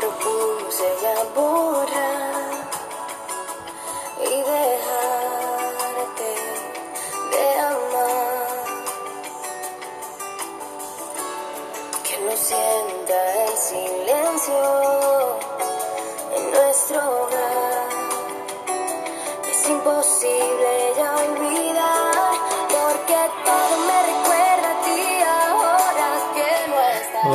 propuse ya borrar y dejarte de amar. Que no sienta el silencio en nuestro hogar. Es imposible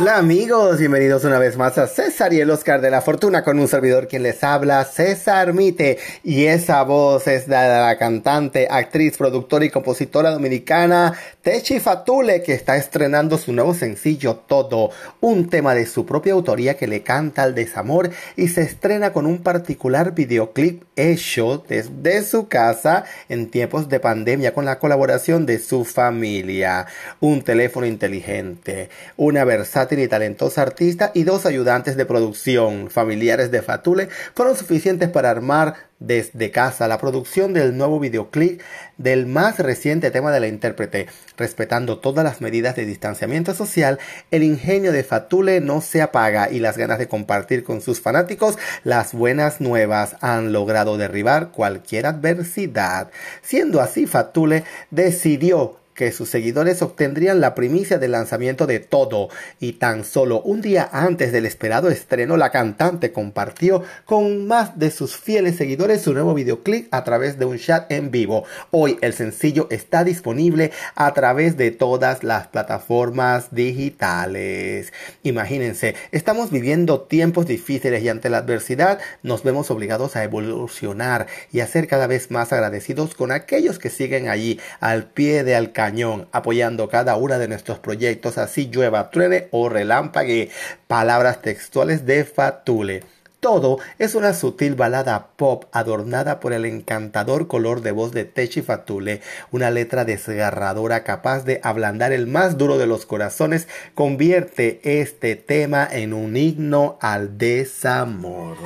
Hola amigos, bienvenidos una vez más a César y el Oscar de la Fortuna con un servidor quien les habla, César Mite. Y esa voz es de la cantante, actriz, productora y compositora dominicana Techi Fatule que está estrenando su nuevo sencillo Todo, un tema de su propia autoría que le canta al desamor y se estrena con un particular videoclip hecho desde su casa en tiempos de pandemia con la colaboración de su familia, un teléfono inteligente, una versátil y talentosa artista y dos ayudantes de producción familiares de Fatule fueron suficientes para armar desde casa la producción del nuevo videoclip del más reciente tema de la intérprete. Respetando todas las medidas de distanciamiento social, el ingenio de Fatule no se apaga y las ganas de compartir con sus fanáticos las buenas nuevas han logrado derribar cualquier adversidad. Siendo así, Fatule decidió que sus seguidores obtendrían la primicia del lanzamiento de todo y tan solo un día antes del esperado estreno la cantante compartió con más de sus fieles seguidores su nuevo videoclip a través de un chat en vivo. Hoy el sencillo está disponible a través de todas las plataformas digitales. Imagínense, estamos viviendo tiempos difíciles y ante la adversidad nos vemos obligados a evolucionar y a ser cada vez más agradecidos con aquellos que siguen allí al pie de alcance apoyando cada uno de nuestros proyectos, así llueva, truene o relámpague. Palabras textuales de Fatule. Todo es una sutil balada pop adornada por el encantador color de voz de Techi Fatule, una letra desgarradora capaz de ablandar el más duro de los corazones, convierte este tema en un himno al desamor.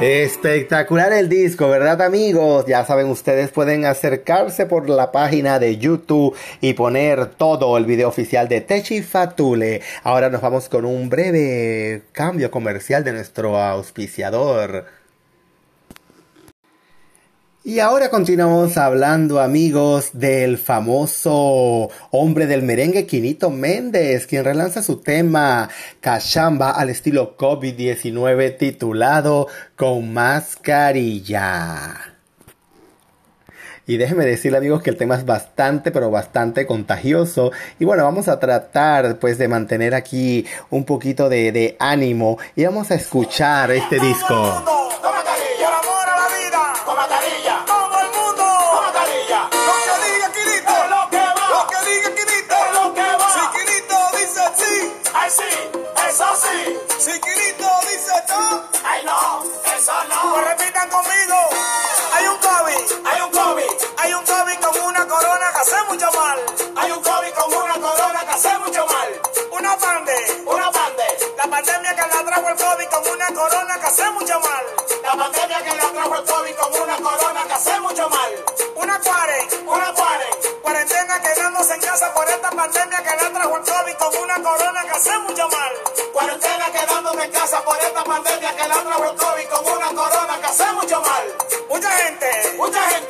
Espectacular el disco, ¿verdad amigos? Ya saben, ustedes pueden acercarse por la página de YouTube y poner todo el video oficial de Techi Fatule. Ahora nos vamos con un breve cambio comercial de nuestro auspiciador. Y ahora continuamos hablando, amigos, del famoso hombre del merengue, Quinito Méndez, quien relanza su tema Cachamba al estilo COVID-19 titulado Con mascarilla. Y déjenme decirle amigos que el tema es bastante, pero bastante contagioso. Y bueno, vamos a tratar pues de mantener aquí un poquito de, de ánimo y vamos a escuchar este disco. Pandemia que la trajo el COVID con una corona que hace mucho mal. Mucha gente. Mucha gente.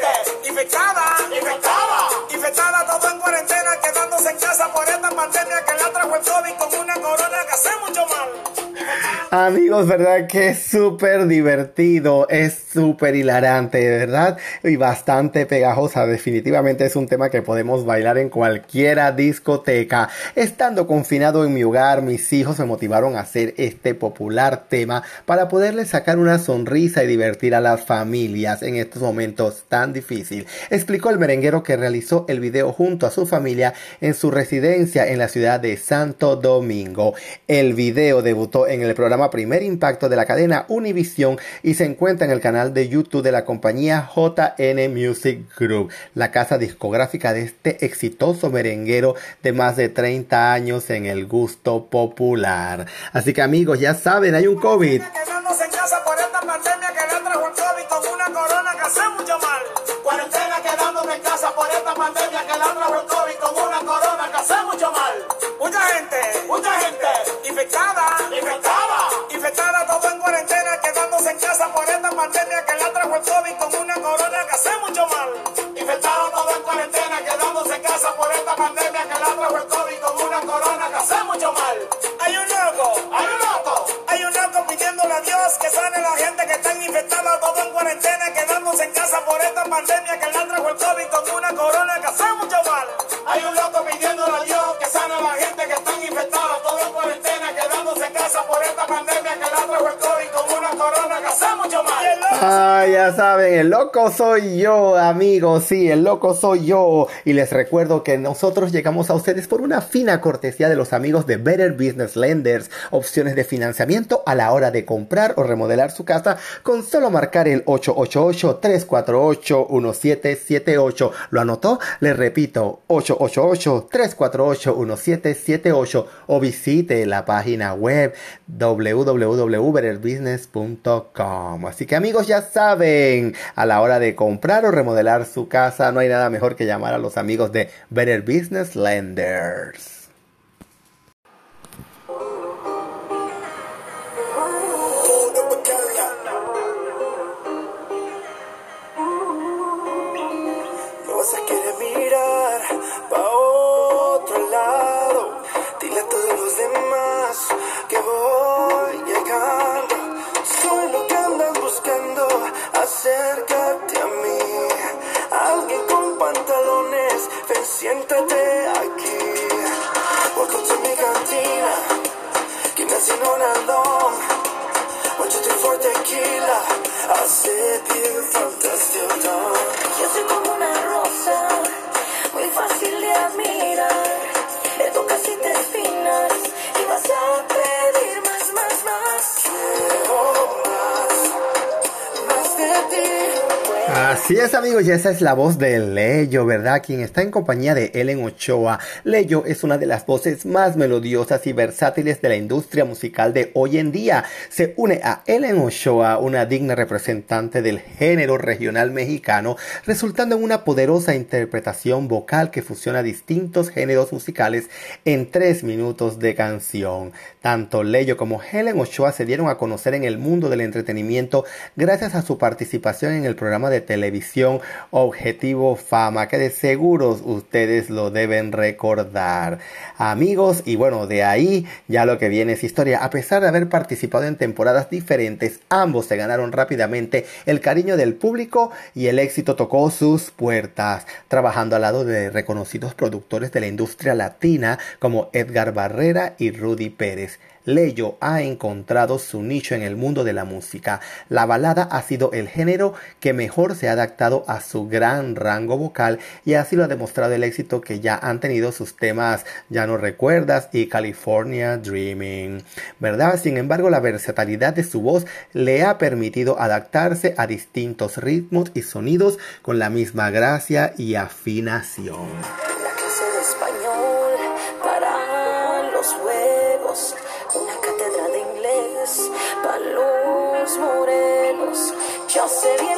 Amigos, ¿verdad? Que es súper divertido, es súper hilarante, ¿verdad? Y bastante pegajosa. Definitivamente es un tema que podemos bailar en cualquiera discoteca. Estando confinado en mi hogar, mis hijos me motivaron a hacer este popular tema para poderles sacar una sonrisa y divertir a las familias en estos momentos tan difíciles. Explicó el merenguero que realizó el video junto a su familia en su residencia en la ciudad de Santo Domingo. El video debutó en el programa Primer Impacto de la cadena Univision y se encuentra en el canal de YouTube de la compañía JN Music Group, la casa discográfica de este exitoso merenguero de más de 30 años en el gusto popular. Así que amigos, ya saben, hay un COVID. Ah, ya saben, el loco soy yo, amigos, sí, el loco soy yo. Y les recuerdo que nosotros llegamos a ustedes por una fina cortesía de los amigos de Better Business Lenders, opciones de financiamiento a la hora de comprar o remodelar su casa con solo marcar el 888-348-1778. ¿Lo anotó? Les repito, 888-348-1778 o visite la página web www.betterbusiness.com. Así que amigos, ya saben, a la hora de comprar o remodelar su casa, no hay nada mejor que llamar a los amigos de Better Business Lenders. Siéntate Así es amigos, y esa es la voz de Leyo, ¿verdad? Quien está en compañía de Ellen Ochoa. Leyo es una de las voces más melodiosas y versátiles de la industria musical de hoy en día. Se une a Ellen Ochoa, una digna representante del género regional mexicano, resultando en una poderosa interpretación vocal que fusiona distintos géneros musicales en tres minutos de canción. Tanto Leyo como Helen Ochoa se dieron a conocer en el mundo del entretenimiento gracias a su participación en el programa de televisión Objetivo Fama, que de seguros ustedes lo deben recordar. Amigos, y bueno, de ahí ya lo que viene es historia. A pesar de haber participado en temporadas diferentes, ambos se ganaron rápidamente el cariño del público y el éxito tocó sus puertas, trabajando al lado de reconocidos productores de la industria latina como Edgar Barrera y Rudy Pérez. Leyo ha encontrado su nicho en el mundo de la música. La balada ha sido el género que mejor se ha adaptado a su gran rango vocal y así lo ha demostrado el éxito que ya han tenido sus temas Ya no recuerdas y California Dreaming. ¿Verdad? Sin embargo, la versatilidad de su voz le ha permitido adaptarse a distintos ritmos y sonidos con la misma gracia y afinación. Morenos. Yo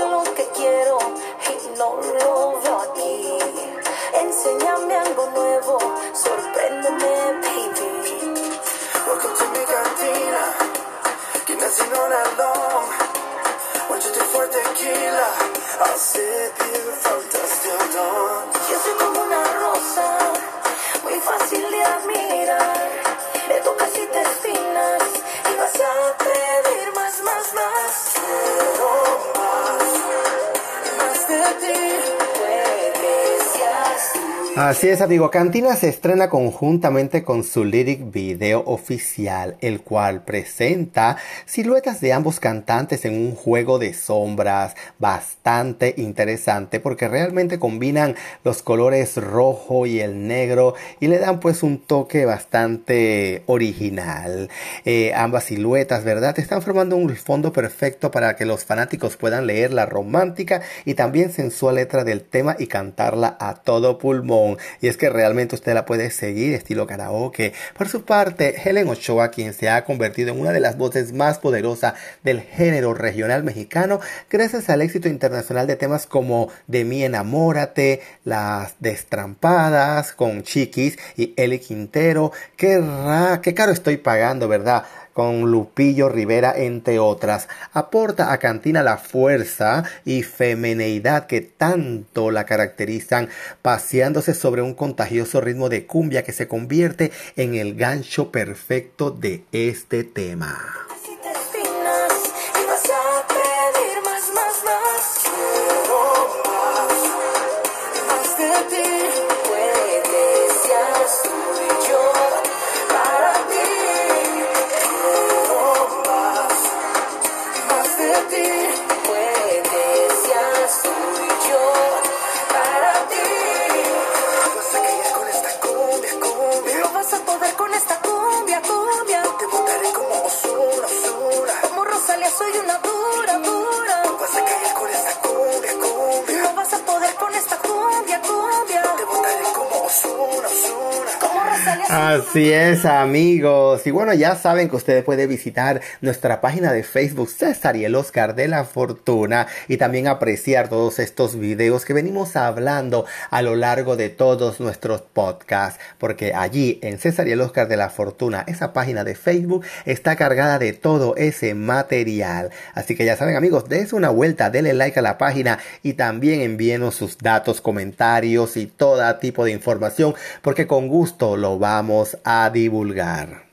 Así es, amigo. Cantina se estrena conjuntamente con su lyric video oficial, el cual presenta siluetas de ambos cantantes en un juego de sombras bastante interesante porque realmente combinan los colores rojo y el negro y le dan pues un toque bastante original. Eh, ambas siluetas, ¿verdad? Están formando un fondo perfecto para que los fanáticos puedan leer la romántica y también sensual letra del tema y cantarla a todo pulmón. Y es que realmente usted la puede seguir estilo karaoke. Por su parte, Helen Ochoa, quien se ha convertido en una de las voces más poderosas del género regional mexicano, gracias al éxito internacional de temas como De mí enamórate, Las destrampadas con Chiquis y Eli Quintero. Qué, ra qué caro estoy pagando, ¿verdad? Con Lupillo Rivera, entre otras. Aporta a Cantina la fuerza y femineidad que tanto la caracterizan, paseándose sobre un contagioso ritmo de cumbia que se convierte en el gancho perfecto de este tema. Así es, amigos. Y bueno, ya saben que ustedes pueden visitar nuestra página de Facebook César y el Oscar de la Fortuna y también apreciar todos estos videos que venimos hablando a lo largo de todos nuestros podcasts, porque allí en César y el Oscar de la Fortuna, esa página de Facebook está cargada de todo ese material. Así que ya saben, amigos, dense una vuelta, denle like a la página y también envíenos sus datos, comentarios y todo tipo de información, porque con gusto lo vamos a divulgar.